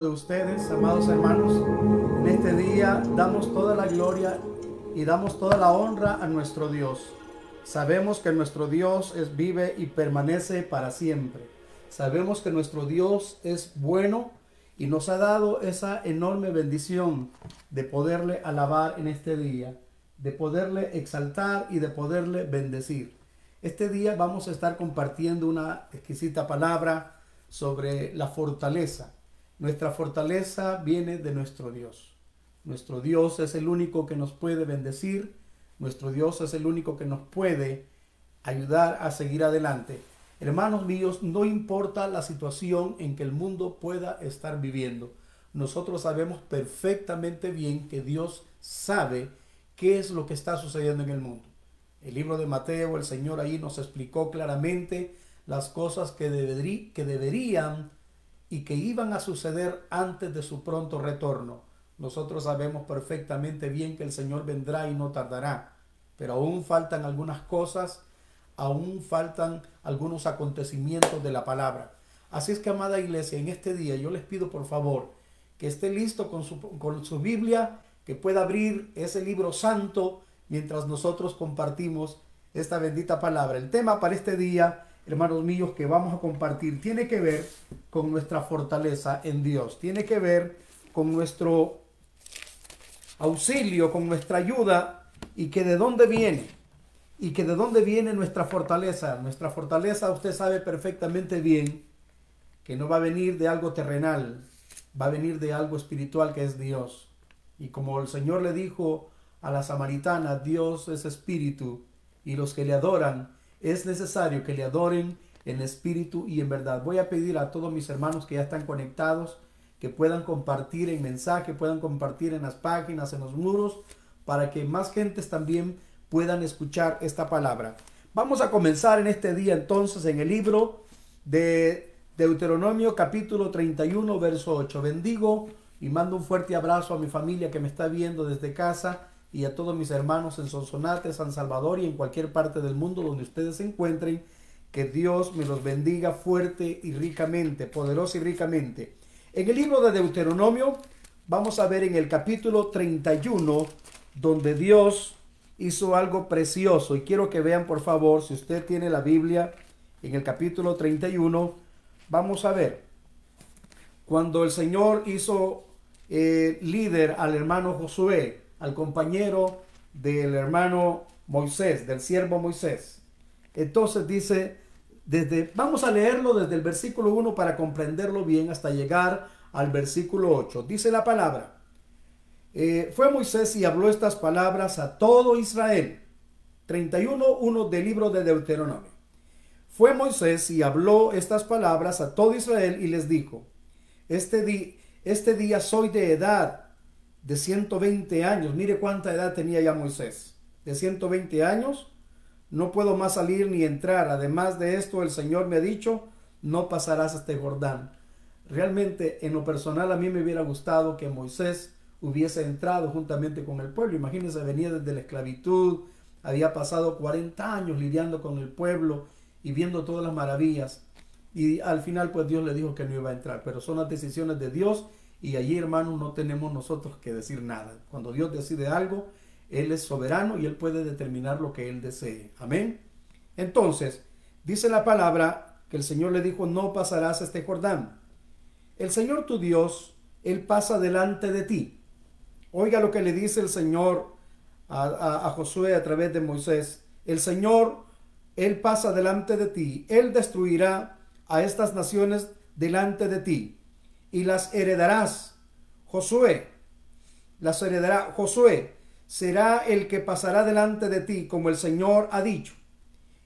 de ustedes, amados hermanos. En este día damos toda la gloria y damos toda la honra a nuestro Dios. Sabemos que nuestro Dios es vive y permanece para siempre. Sabemos que nuestro Dios es bueno y nos ha dado esa enorme bendición de poderle alabar en este día, de poderle exaltar y de poderle bendecir. Este día vamos a estar compartiendo una exquisita palabra sobre la fortaleza nuestra fortaleza viene de nuestro Dios. Nuestro Dios es el único que nos puede bendecir. Nuestro Dios es el único que nos puede ayudar a seguir adelante. Hermanos míos, no importa la situación en que el mundo pueda estar viviendo. Nosotros sabemos perfectamente bien que Dios sabe qué es lo que está sucediendo en el mundo. El libro de Mateo, el Señor ahí nos explicó claramente las cosas que, deberí, que deberían y que iban a suceder antes de su pronto retorno. Nosotros sabemos perfectamente bien que el Señor vendrá y no tardará, pero aún faltan algunas cosas, aún faltan algunos acontecimientos de la palabra. Así es que, amada iglesia, en este día yo les pido por favor que esté listo con su, con su Biblia, que pueda abrir ese libro santo mientras nosotros compartimos esta bendita palabra. El tema para este día hermanos míos, que vamos a compartir tiene que ver con nuestra fortaleza en Dios, tiene que ver con nuestro auxilio, con nuestra ayuda y que de dónde viene y que de dónde viene nuestra fortaleza. Nuestra fortaleza usted sabe perfectamente bien que no va a venir de algo terrenal, va a venir de algo espiritual que es Dios. Y como el Señor le dijo a la samaritana, Dios es espíritu y los que le adoran es necesario que le adoren en espíritu y en verdad. Voy a pedir a todos mis hermanos que ya están conectados que puedan compartir en mensaje, puedan compartir en las páginas, en los muros, para que más gentes también puedan escuchar esta palabra. Vamos a comenzar en este día entonces en el libro de Deuteronomio capítulo 31 verso 8. Bendigo y mando un fuerte abrazo a mi familia que me está viendo desde casa y a todos mis hermanos en Sonsonate, San Salvador y en cualquier parte del mundo donde ustedes se encuentren. Que Dios me los bendiga fuerte y ricamente, poderoso y ricamente. En el libro de Deuteronomio vamos a ver en el capítulo 31 donde Dios hizo algo precioso y quiero que vean por favor, si usted tiene la Biblia en el capítulo 31, vamos a ver cuando el Señor hizo eh, líder al hermano Josué al compañero del hermano Moisés, del siervo Moisés. Entonces dice, desde, vamos a leerlo desde el versículo 1 para comprenderlo bien hasta llegar al versículo 8. Dice la palabra, eh, fue Moisés y habló estas palabras a todo Israel. 31.1 del libro de Deuteronomio. Fue Moisés y habló estas palabras a todo Israel y les dijo, este, este día soy de edad de 120 años. Mire cuánta edad tenía ya Moisés. De 120 años. No puedo más salir ni entrar. Además de esto, el Señor me ha dicho, no pasarás este Jordán. Realmente, en lo personal, a mí me hubiera gustado que Moisés hubiese entrado juntamente con el pueblo. Imagínense, venía desde la esclavitud, había pasado 40 años lidiando con el pueblo y viendo todas las maravillas. Y al final, pues Dios le dijo que no iba a entrar. Pero son las decisiones de Dios y allí, hermanos, no tenemos nosotros que decir nada. Cuando Dios decide algo, Él es soberano y Él puede determinar lo que Él desee. Amén. Entonces, dice la palabra que el Señor le dijo, no pasarás este Jordán. El Señor tu Dios, Él pasa delante de ti. Oiga lo que le dice el Señor a, a Josué a través de Moisés. El Señor, Él pasa delante de ti. Él destruirá a estas naciones delante de ti y las heredarás. Josué, las heredará. Josué será el que pasará delante de ti, como el Señor ha dicho.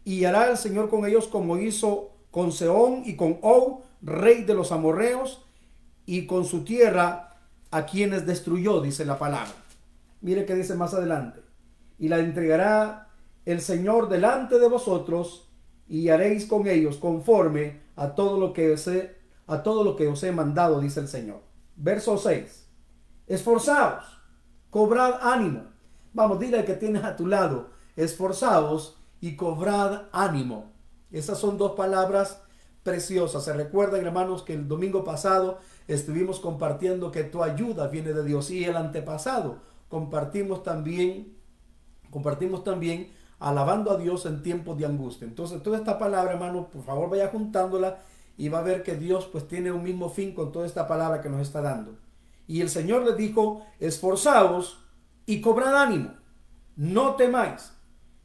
Y hará el Señor con ellos como hizo con Seón y con Og, rey de los amorreos, y con su tierra a quienes destruyó, dice la palabra. Mire que dice más adelante. Y la entregará el Señor delante de vosotros, y haréis con ellos conforme a todo lo que se a todo lo que os he mandado, dice el Señor. Verso 6. Esforzaos, cobrad ánimo. Vamos, dile que tienes a tu lado. Esforzaos y cobrad ánimo. Esas son dos palabras preciosas. Se recuerdan, hermanos, que el domingo pasado estuvimos compartiendo que tu ayuda viene de Dios y el antepasado compartimos también, compartimos también alabando a Dios en tiempos de angustia. Entonces, toda esta palabra, hermano, por favor vaya juntándola y va a ver que Dios pues tiene un mismo fin con toda esta palabra que nos está dando. Y el Señor les dijo, esforzaos y cobrad ánimo, no temáis,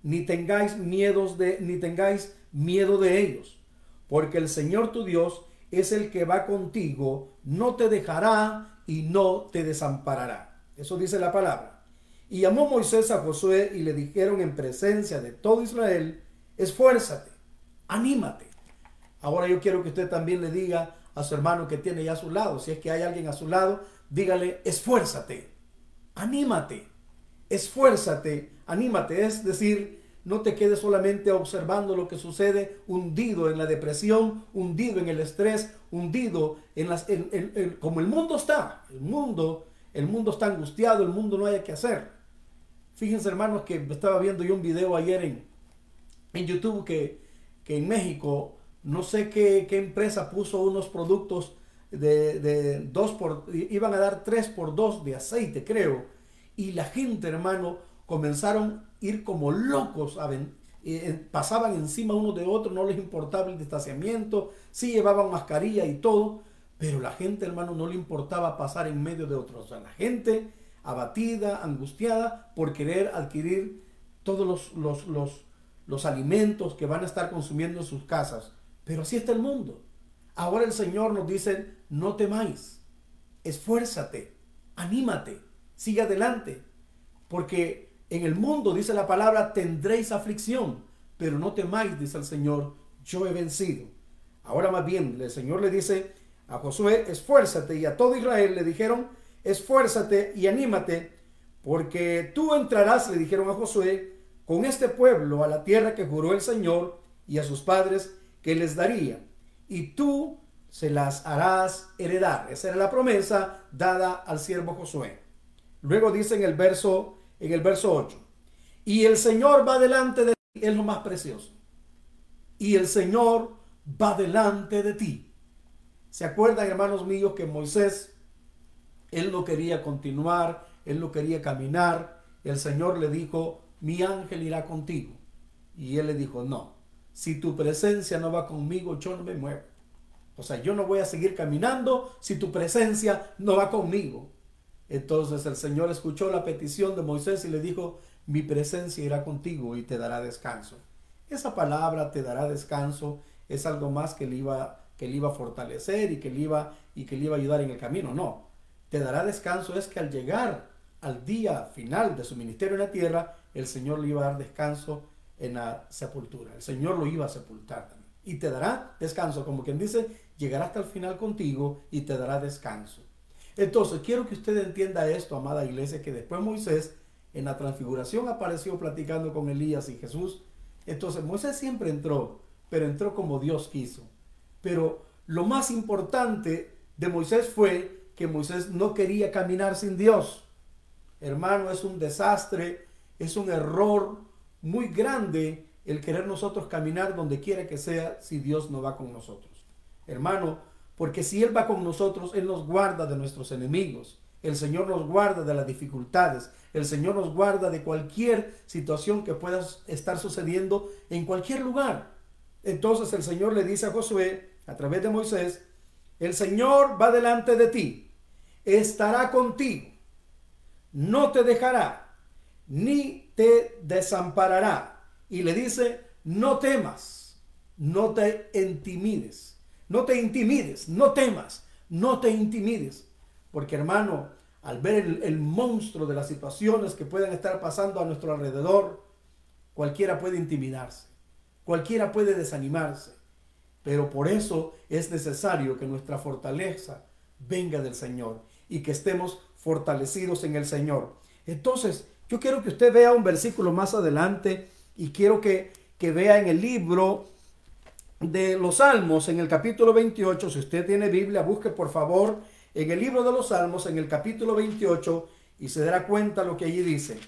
ni tengáis miedos de, ni tengáis miedo de ellos, porque el Señor tu Dios es el que va contigo, no te dejará y no te desamparará. Eso dice la palabra. Y llamó Moisés a Josué y le dijeron en presencia de todo Israel, esfuérzate, anímate. Ahora yo quiero que usted también le diga a su hermano que tiene ya a su lado, si es que hay alguien a su lado, dígale, esfuérzate, anímate, esfuérzate, anímate. Es decir, no te quedes solamente observando lo que sucede, hundido en la depresión, hundido en el estrés, hundido en las, como el mundo está. El mundo, el mundo está angustiado, el mundo no hay que hacer. Fíjense, hermanos, que estaba viendo yo un video ayer en, en YouTube que, que en México, no sé qué, qué empresa puso unos productos de, de, dos por, iban a dar tres por dos de aceite, creo. Y la gente, hermano, comenzaron a ir como locos a eh, pasaban encima uno de otro, no les importaba el distanciamiento, sí llevaban mascarilla y todo, pero la gente, hermano, no le importaba pasar en medio de otros. O sea, la gente abatida, angustiada por querer adquirir todos los, los, los, los alimentos que van a estar consumiendo en sus casas. Pero así está el mundo. Ahora el Señor nos dice, no temáis, esfuérzate, anímate, sigue adelante, porque en el mundo, dice la palabra, tendréis aflicción, pero no temáis, dice el Señor, yo he vencido. Ahora más bien, el Señor le dice a Josué, esfuérzate, y a todo Israel le dijeron, esfuérzate y anímate, porque tú entrarás, le dijeron a Josué, con este pueblo a la tierra que juró el Señor y a sus padres que les daría, y tú se las harás heredar. Esa era la promesa dada al siervo Josué. Luego dice en el verso, en el verso 8, y el Señor va delante de ti, es lo más precioso. Y el Señor va delante de ti. ¿Se acuerdan, hermanos míos, que Moisés, él no quería continuar, él no quería caminar? El Señor le dijo, mi ángel irá contigo. Y él le dijo, no, si tu presencia no va conmigo, yo no me muevo. O sea, yo no voy a seguir caminando si tu presencia no va conmigo. Entonces el Señor escuchó la petición de Moisés y le dijo, mi presencia irá contigo y te dará descanso. Esa palabra te dará descanso es algo más que le iba, que le iba a fortalecer y que, le iba, y que le iba a ayudar en el camino. No, te dará descanso es que al llegar al día final de su ministerio en la tierra, el Señor le iba a dar descanso en la sepultura. El Señor lo iba a sepultar. Y te dará descanso, como quien dice, llegará hasta el final contigo y te dará descanso. Entonces, quiero que usted entienda esto, amada iglesia, que después Moisés en la transfiguración apareció platicando con Elías y Jesús. Entonces, Moisés siempre entró, pero entró como Dios quiso. Pero lo más importante de Moisés fue que Moisés no quería caminar sin Dios. Hermano, es un desastre, es un error muy grande el querer nosotros caminar donde quiera que sea si Dios no va con nosotros hermano, porque si Él va con nosotros, Él nos guarda de nuestros enemigos. El Señor nos guarda de las dificultades. El Señor nos guarda de cualquier situación que pueda estar sucediendo en cualquier lugar. Entonces el Señor le dice a Josué, a través de Moisés, el Señor va delante de ti, estará contigo, no te dejará, ni te desamparará. Y le dice, no temas, no te intimides. No te intimides, no temas, no te intimides. Porque hermano, al ver el, monstruo de las situaciones que pueden estar pasando a nuestro alrededor, cualquiera puede intimidarse, cualquiera puede desanimarse. Pero por eso es necesario que nuestra fortaleza venga del Señor y que estemos fortalecidos en el Señor. Entonces, yo quiero que usted vea un versículo más adelante y quiero que, que vea en el libro de los Salmos, en el capítulo 28, si usted tiene Biblia, busque por favor en el libro de los Salmos, en el capítulo 28, y se dará cuenta lo que allí dice.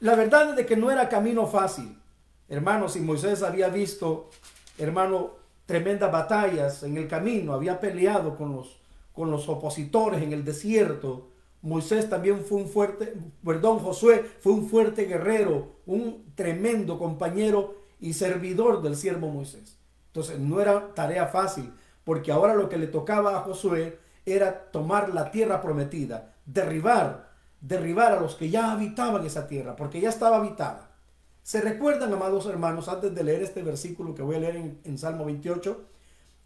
La verdad es de que no era camino fácil. Hermanos, si Moisés había visto, hermano, tremendas batallas en el camino, había peleado con los, con los opositores en el desierto, Moisés también fue un fuerte, perdón, Josué fue un fuerte guerrero, un tremendo compañero y servidor del siervo Moisés. Entonces no era tarea fácil, porque ahora lo que le tocaba a Josué era tomar la tierra prometida, derribar, derribar a los que ya habitaban esa tierra, porque ya estaba habitada. ¿Se recuerdan, amados hermanos, antes de leer este versículo que voy a leer en, Salmo 28,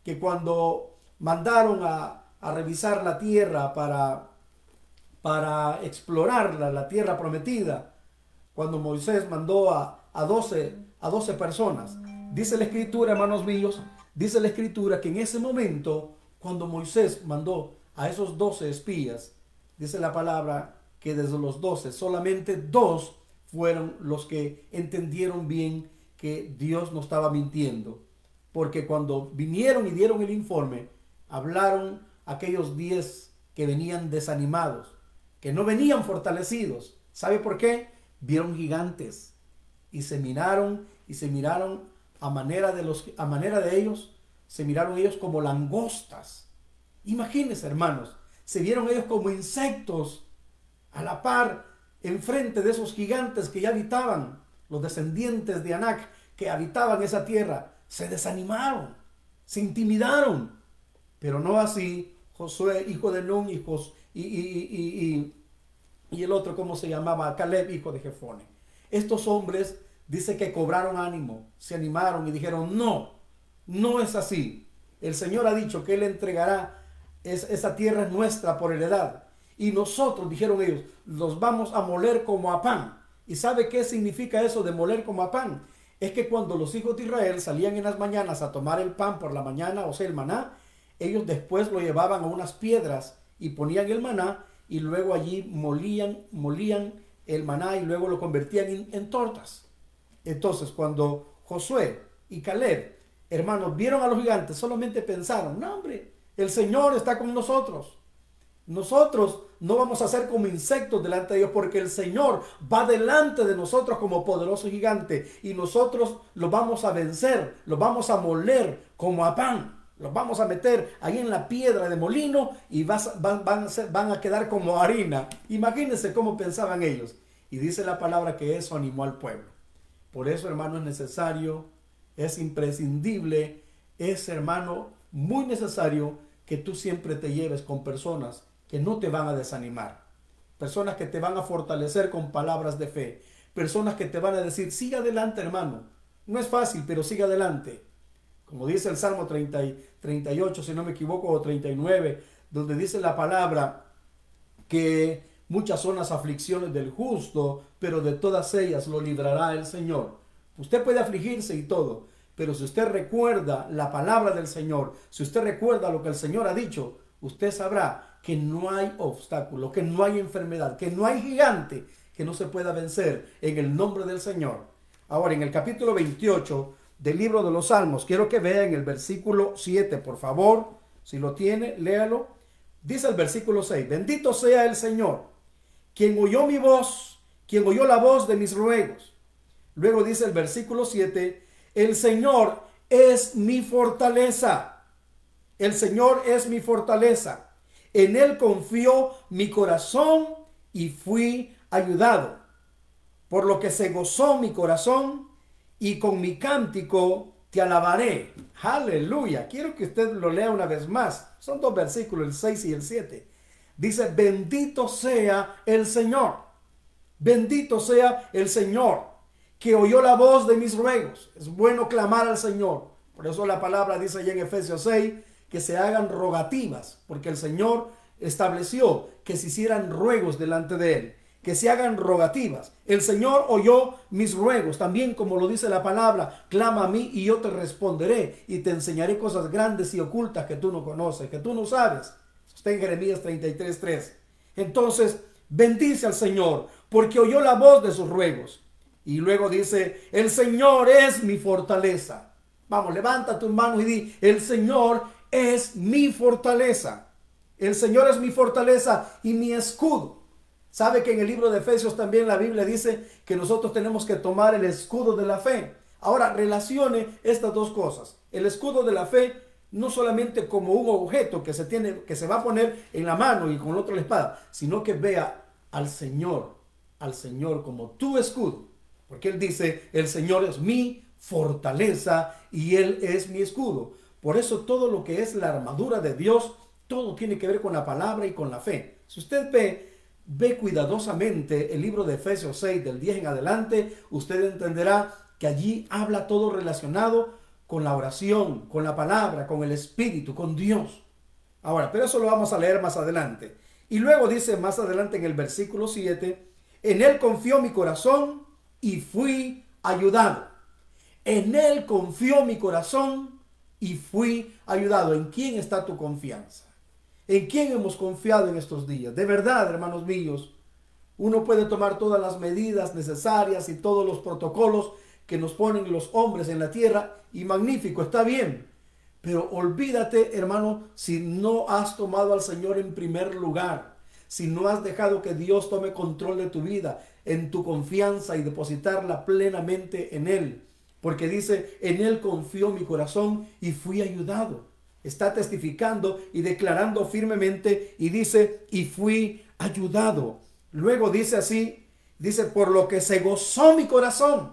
que cuando mandaron a, a revisar la tierra para para explorarla, la tierra prometida, cuando Moisés mandó a, a, 12, a 12 personas. Dice la escritura, hermanos míos, dice la escritura que en ese momento, cuando Moisés mandó a esos 12 espías, dice la palabra que desde los 12 solamente dos fueron los que entendieron bien que Dios no estaba mintiendo. Porque cuando vinieron y dieron el informe, hablaron aquellos 10 que venían desanimados que no venían fortalecidos. ¿Sabe por qué? Vieron gigantes y se miraron y se miraron a manera de los a manera de ellos, se miraron ellos como langostas. Imagínense, hermanos, se vieron ellos como insectos a la par enfrente de esos gigantes que ya habitaban, los descendientes de Anak que habitaban esa tierra, se desanimaron, se intimidaron. Pero no así Josué, hijo de Nun, hijos y, y, el otro, ¿cómo se llamaba? Caleb, hijo de Jefone. Estos hombres dice que cobraron ánimo, se animaron y dijeron, no, no es así. El Señor ha dicho que Él entregará esa tierra nuestra por heredad. Y nosotros, dijeron ellos, los vamos a moler como a pan. ¿Y sabe qué significa eso de moler como a pan? Es que cuando los hijos de Israel salían en las mañanas a tomar el pan por la mañana, o sea, el maná, ellos después lo llevaban a unas piedras y ponían el maná y luego allí molían, molían el maná y luego lo convertían en, tortas. Entonces, cuando Josué y Caleb, hermanos, vieron a los gigantes, solamente pensaron, no hombre, el Señor está con nosotros. Nosotros no vamos a ser como insectos delante de Dios porque el Señor va delante de nosotros como poderoso gigante y nosotros lo vamos a vencer, lo vamos a moler como a pan. Los vamos a meter ahí en la piedra de molino y van, a van a quedar como harina. Imagínense cómo pensaban ellos. Y dice la palabra que eso animó al pueblo. Por eso, hermano, es necesario, es imprescindible, es, hermano, muy necesario que tú siempre te lleves con personas que no te van a desanimar. Personas que te van a fortalecer con palabras de fe. Personas que te van a decir, sigue adelante, hermano. No es fácil, pero sigue adelante como dice el Salmo 30, 38, si no me equivoco, o 39, donde dice la palabra que muchas son las aflicciones del justo, pero de todas ellas lo librará el Señor. Usted puede afligirse y todo, pero si usted recuerda la palabra del Señor, si usted recuerda lo que el Señor ha dicho, usted sabrá que no hay obstáculo, que no hay enfermedad, que no hay gigante que no se pueda vencer en el nombre del Señor. Ahora, en el capítulo 28, del libro de los Salmos. Quiero que vean el versículo 7, por favor. Si lo tiene, léalo. Dice el versículo 6, bendito sea el Señor, quien oyó mi voz, quien oyó la voz de mis ruegos. Luego dice el versículo 7, el Señor es mi fortaleza. El Señor es mi fortaleza. En Él confió mi corazón y fui ayudado. Por lo que se gozó mi corazón y con mi cántico te alabaré. Aleluya. Quiero que usted lo lea una vez más. Son dos versículos, el 6 y el 7. Dice, bendito sea el Señor. Bendito sea el Señor que oyó la voz de mis ruegos. Es bueno clamar al Señor. Por eso la palabra dice allá en Efesios 6 que se hagan rogativas, porque el Señor estableció que se hicieran ruegos delante de Él que se hagan rogativas. El Señor oyó mis ruegos, también como lo dice la palabra, clama a mí y yo te responderé y te enseñaré cosas grandes y ocultas que tú no conoces, que tú no sabes. Está en Jeremías 33.3. Entonces, bendice al Señor, porque oyó la voz de sus ruegos. Y luego dice, el Señor es mi fortaleza. Vamos, levanta tus manos y di, el Señor es mi fortaleza. El Señor es mi fortaleza y mi escudo. Sabe que en el libro de Efesios también la Biblia dice que nosotros tenemos que tomar el escudo de la fe. Ahora, relacione estas dos cosas. El escudo de la fe no solamente como un objeto que se tiene, que se va a poner en la mano y con el otro la espada, sino que vea al Señor, al Señor como tu escudo. Porque Él dice, el Señor es mi fortaleza y Él es mi escudo. Por eso todo lo que es la armadura de Dios, todo tiene que ver con la palabra y con la fe. Si usted ve, ve cuidadosamente el libro de Efesios 6 del 10 en adelante, usted entenderá que allí habla todo relacionado con la oración, con la palabra, con el Espíritu, con Dios. Ahora, pero eso lo vamos a leer más adelante. Y luego dice más adelante en el versículo 7, en Él confió mi corazón y fui ayudado. En Él confió mi corazón y fui ayudado. ¿En quién está tu confianza? ¿En quién hemos confiado en estos días? De verdad, hermanos míos, uno puede tomar todas las medidas necesarias y todos los protocolos que nos ponen los hombres en la tierra y magnífico, está bien. Pero olvídate, hermano, si no has tomado al Señor en primer lugar, si no has dejado que Dios tome control de tu vida, en tu confianza y depositarla plenamente en Él. Porque dice, en Él confió mi corazón y fui ayudado. Está testificando y declarando firmemente y dice, y fui ayudado. Luego dice así, dice, por lo que se gozó mi corazón.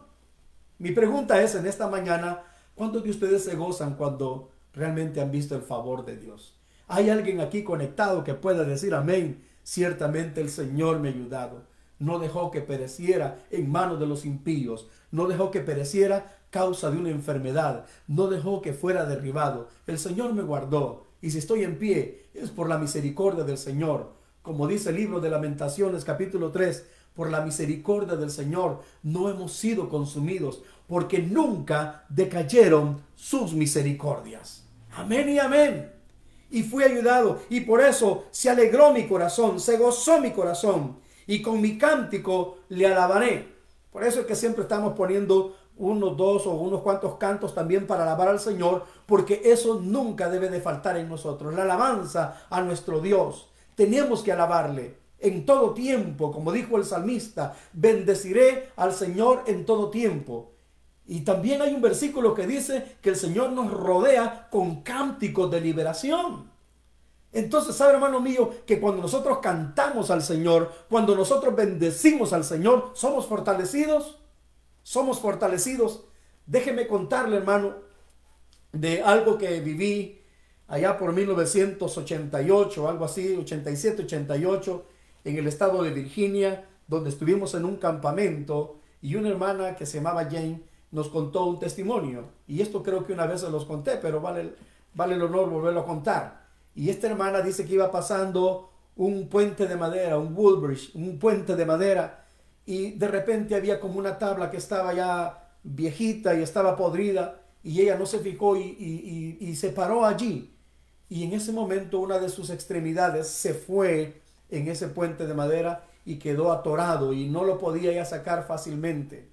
Mi pregunta es en esta mañana, ¿cuántos de ustedes se gozan cuando realmente han visto el favor de Dios? ¿Hay alguien aquí conectado que pueda decir amén? Ciertamente el Señor me ha ayudado. No dejó que pereciera en manos de los impíos. No dejó que pereciera causa de una enfermedad. No dejó que fuera derribado. El Señor me guardó. Y si estoy en pie, es por la misericordia del Señor. Como dice el libro de lamentaciones capítulo 3, por la misericordia del Señor, no hemos sido consumidos, porque nunca decayeron sus misericordias. Amén y amén. Y fui ayudado, y por eso se alegró mi corazón, se gozó mi corazón, y con mi cántico le alabaré. Por eso es que siempre estamos poniendo unos dos o unos cuantos cantos también para alabar al Señor, porque eso nunca debe de faltar en nosotros. La alabanza a nuestro Dios. Tenemos que alabarle en todo tiempo, como dijo el salmista, bendeciré al Señor en todo tiempo. Y también hay un versículo que dice que el Señor nos rodea con cánticos de liberación. Entonces, ¿sabe hermano mío que cuando nosotros cantamos al Señor, cuando nosotros bendecimos al Señor, somos fortalecidos? Somos fortalecidos. Déjeme contarle, hermano, de algo que viví allá por 1988, algo así, 87, 88 en el estado de Virginia, donde estuvimos en un campamento y una hermana que se llamaba Jane nos contó un testimonio. Y esto creo que una vez se los conté, pero vale, vale el honor volverlo a contar. Y esta hermana dice que iba pasando un puente de madera, un woodbridge, un puente de madera, y de repente había como una tabla que estaba ya viejita y estaba podrida, y ella no se fijó y, se paró allí. Y en ese momento una de sus extremidades se fue en ese puente de madera y quedó atorado y no lo podía ya sacar fácilmente.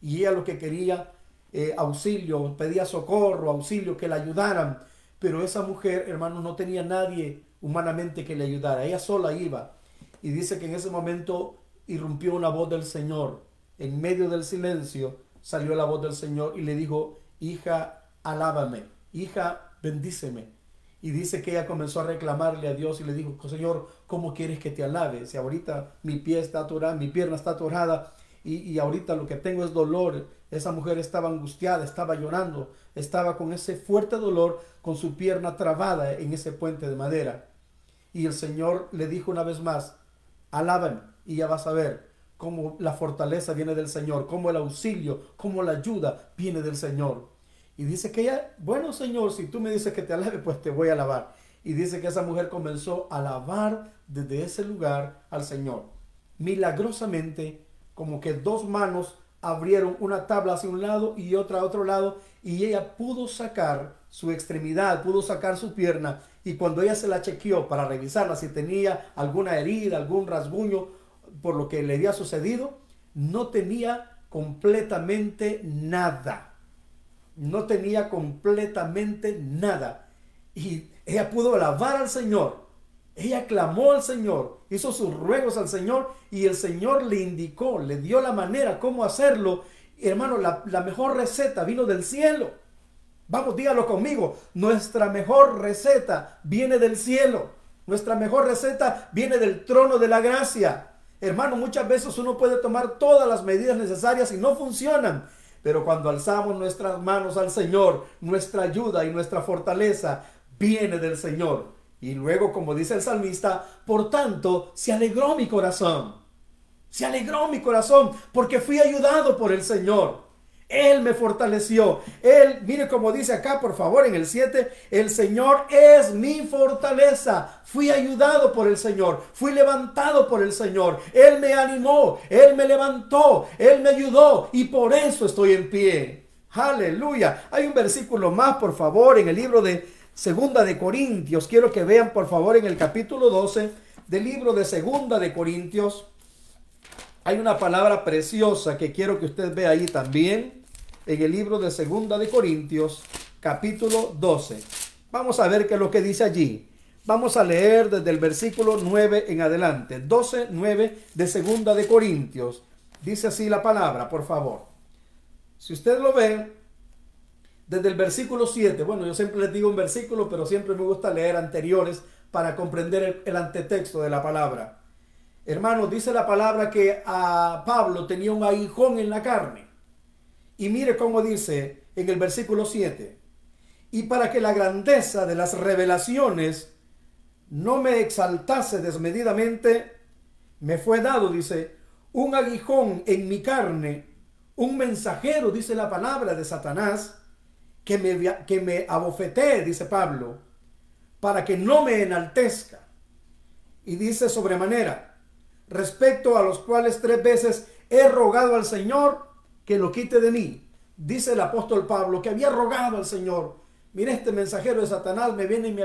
Y ella lo que quería, eh, auxilio, pedía socorro, auxilio, que la ayudaran. Pero esa mujer, hermano, no tenía nadie humanamente que le ayudara. Ella sola iba. Y dice que en ese momento irrumpió una voz del Señor. En medio del silencio salió la voz del Señor y le dijo, hija, alábame, hija, bendíceme. Y dice que ella comenzó a reclamarle a Dios y le dijo, Señor, ¿cómo quieres que te alabe? Si ahorita mi pie está atorada, mi pierna está atorada y, y ahorita lo que tengo es dolor. Esa mujer estaba angustiada, estaba llorando, estaba con ese fuerte dolor, con su pierna trabada en ese puente de madera. Y el Señor le dijo una vez más, alábame y ya vas a ver cómo la fortaleza viene del Señor, cómo el auxilio, cómo la ayuda viene del Señor. Y dice que ella, bueno Señor, si tú me dices que te alabe, pues te voy a alabar. Y dice que esa mujer comenzó a alabar desde ese lugar al Señor. Milagrosamente, como que dos manos abrieron una tabla hacia un lado y otra a otro lado, y ella pudo sacar su extremidad, pudo sacar su pierna, y cuando ella se la chequeó para revisarla si tenía alguna herida, algún rasguño por lo que le había sucedido, no tenía completamente nada no tenía completamente nada. Y ella pudo alabar al Señor. Ella clamó al Señor, hizo sus ruegos al Señor y el Señor le indicó, le dio la manera cómo hacerlo. Hermano, la, mejor receta vino del cielo. Vamos, dígalo conmigo. Nuestra mejor receta viene del cielo. Nuestra mejor receta viene del trono de la gracia. Hermano, muchas veces uno puede tomar todas las medidas necesarias y no funcionan. Pero cuando alzamos nuestras manos al Señor, nuestra ayuda y nuestra fortaleza viene del Señor. Y luego, como dice el salmista, por tanto, se alegró mi corazón. Se alegró mi corazón porque fui ayudado por el Señor. Él me fortaleció. Él, mire como dice acá, por favor, en el 7, el Señor es mi fortaleza. Fui ayudado por el Señor. Fui levantado por el Señor. Él me animó. Él me levantó. Él me ayudó. Y por eso estoy en pie. Aleluya. Hay un versículo más, por favor, en el libro de Segunda de Corintios. Quiero que vean, por favor, en el capítulo 12 del libro de Segunda de Corintios. Hay una palabra preciosa que quiero que usted vea ahí también en el libro de Segunda de Corintios, capítulo 12. Vamos a ver qué es lo que dice allí. Vamos a leer desde el versículo 9 en adelante. 12, 9 de Segunda de Corintios. Dice así la palabra, por favor. Si usted lo ve, desde el versículo 7, bueno, yo siempre les digo un versículo, pero siempre me gusta leer anteriores para comprender el, el antetexto de la palabra. Hermanos, dice la palabra que a Pablo tenía un aguijón en la carne. Y mire cómo dice en el versículo 7. Y para que la grandeza de las revelaciones no me exaltase desmedidamente, me fue dado, dice, un aguijón en mi carne, un mensajero, dice la palabra de Satanás, que me, que me abofetee, dice Pablo, para que no me enaltezca. Y dice sobremanera, respecto a los cuales tres veces he rogado al Señor que lo quite de mí. Dice el apóstol Pablo que había rogado al Señor, mire este mensajero de Satanás me viene y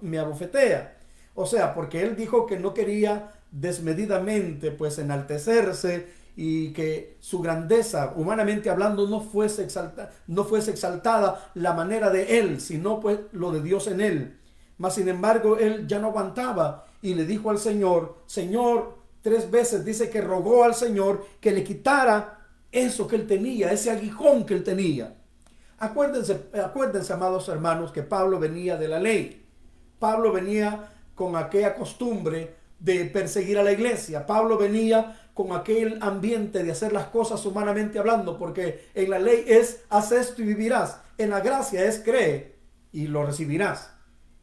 me abofetea. O sea, porque él dijo que no quería desmedidamente pues enaltecerse y que su grandeza, humanamente hablando, no fuese, exaltada, no fuese exaltada la manera de él, sino pues lo de Dios en él. Mas sin embargo, él ya no aguantaba y le dijo al Señor, Señor, tres veces dice que rogó al Señor que le quitara eso que él tenía, ese aguijón que él tenía. Acuérdense, acuérdense, amados hermanos, que Pablo venía de la ley. Pablo venía con aquella costumbre de perseguir a la iglesia. Pablo venía con aquel ambiente de hacer las cosas humanamente hablando, porque en la ley es haz esto y vivirás. En la gracia es cree y lo recibirás.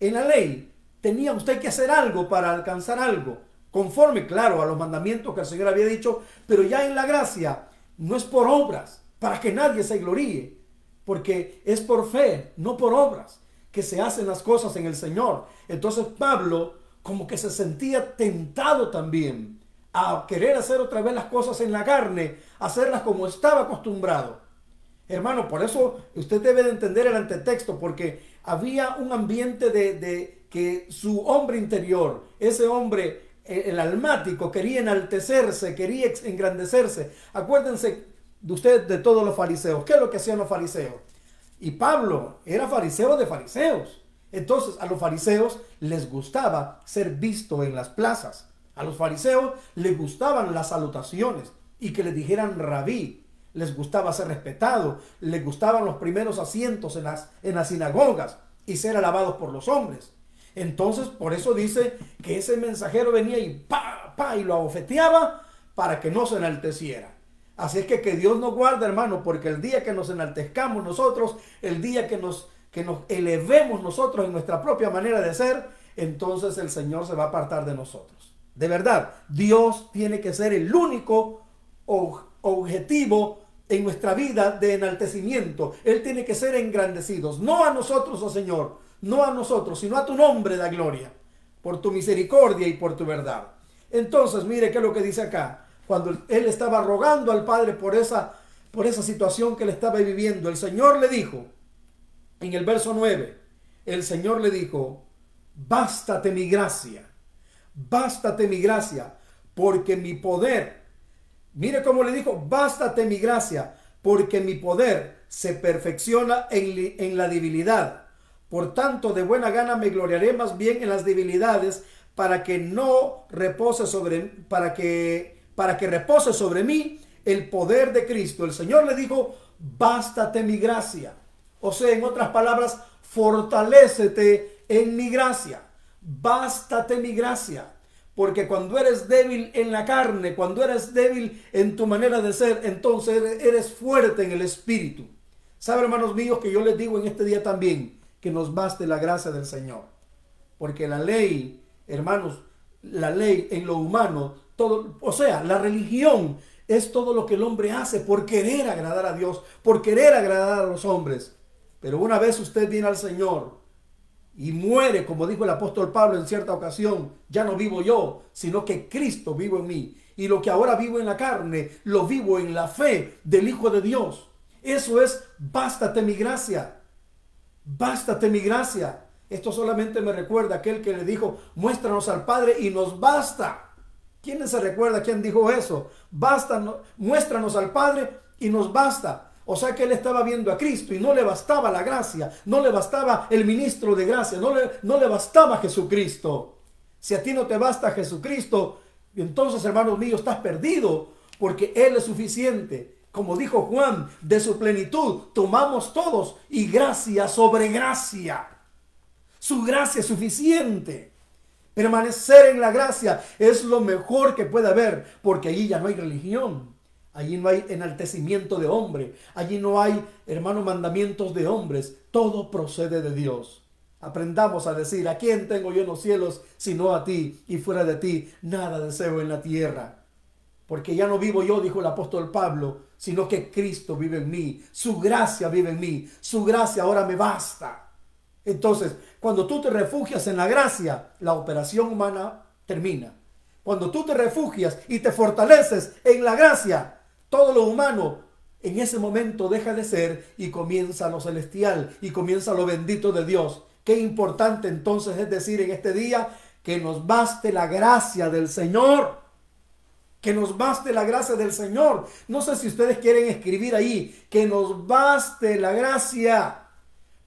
En la ley tenía usted que hacer algo para alcanzar algo conforme, claro, a los mandamientos que el Señor había dicho, pero ya en la gracia no es por obras, para que nadie se gloríe, porque es por fe, no por obras, que se hacen las cosas en el Señor. Entonces Pablo como que se sentía tentado también a querer hacer otra vez las cosas en la carne, hacerlas como estaba acostumbrado. Hermano, por eso usted debe de entender el antetexto, porque había un ambiente de, de que su hombre interior, ese hombre el almático quería enaltecerse, quería engrandecerse. Acuérdense de ustedes de todos los fariseos. ¿Qué es lo que hacían los fariseos? Y Pablo era fariseo de fariseos. Entonces a los fariseos les gustaba ser visto en las plazas. A los fariseos les gustaban las salutaciones y que les dijeran rabí. Les gustaba ser respetado. Les gustaban los primeros asientos en las, en las sinagogas y ser alabados por los hombres. Entonces, por eso dice que ese mensajero venía y pa, pa, y lo abofeteaba para que no se enalteciera. Así es que que Dios nos guarde, hermano, porque el día que nos enaltezcamos nosotros, el día que nos, que nos elevemos nosotros en nuestra propia manera de ser, entonces el Señor se va a apartar de nosotros. De verdad, Dios tiene que ser el único objetivo en nuestra vida de enaltecimiento. Él tiene que ser engrandecido, no a nosotros, oh Señor, no a nosotros, sino a tu nombre da gloria, por tu misericordia y por tu verdad. Entonces, mire qué es lo que dice acá. Cuando él estaba rogando al Padre por esa, por esa situación que él estaba viviendo, el Señor le dijo, en el verso 9, el Señor le dijo, bástate mi gracia, bástate mi gracia, porque mi poder, mire cómo le dijo, bástate mi gracia, porque mi poder se perfecciona en, en la debilidad. Por tanto, de buena gana me gloriaré más bien en las debilidades para que no repose sobre para que para que repose sobre mí el poder de Cristo. El Señor le dijo, "Bástate mi gracia." O sea, en otras palabras, fortalécete en mi gracia. Bástate mi gracia. Porque cuando eres débil en la carne, cuando eres débil en tu manera de ser, entonces eres fuerte en el espíritu. ¿Saben, hermanos míos, que yo les digo en este día también que nos baste la gracia del Señor? Porque la ley, hermanos, la ley en lo humano, todo, o sea, la religión es todo lo que el hombre hace por querer agradar a Dios, por querer agradar a los hombres. Pero una vez usted viene al Señor y muere, como dijo el apóstol Pablo en cierta ocasión, ya no vivo yo, sino que Cristo vivo en mí. Y lo que ahora vivo en la carne, lo vivo en la fe del Hijo de Dios. Eso es, bástate mi gracia. Bástate mi gracia. Esto solamente me recuerda aquel que le dijo, muéstranos al Padre y nos basta. ¿Quién se recuerda quién dijo eso? Basta, muéstranos al Padre y nos basta. O sea que él estaba viendo a Cristo y no le bastaba la gracia, no le bastaba el ministro de gracia, no le, no le bastaba Jesucristo. Si a ti no te basta Jesucristo, entonces hermanos míos estás perdido porque Él es suficiente. Como dijo Juan, de su plenitud tomamos todos y gracia sobre gracia. Su gracia es suficiente. Permanecer en la gracia es lo mejor que puede haber porque allí ya no hay religión. Allí no hay enaltecimiento de hombre. Allí no hay, hermanos, mandamientos de hombres. Todo procede de Dios. Aprendamos a decir, ¿a quién tengo yo en los cielos sino a ti? Y fuera de ti, nada deseo en la tierra. Porque ya no vivo yo, dijo el apóstol Pablo, sino que Cristo vive en mí. Su gracia vive en mí. Su gracia ahora me basta. Entonces, cuando tú te refugias en la gracia, la operación humana termina. Cuando tú te refugias y te fortaleces en la gracia, todo lo humano en ese momento deja de ser y comienza lo celestial y comienza lo bendito de Dios. Qué importante entonces es decir en este día que nos baste la gracia del Señor. Que nos baste la gracia del Señor. No sé si ustedes quieren escribir ahí, que nos baste la gracia.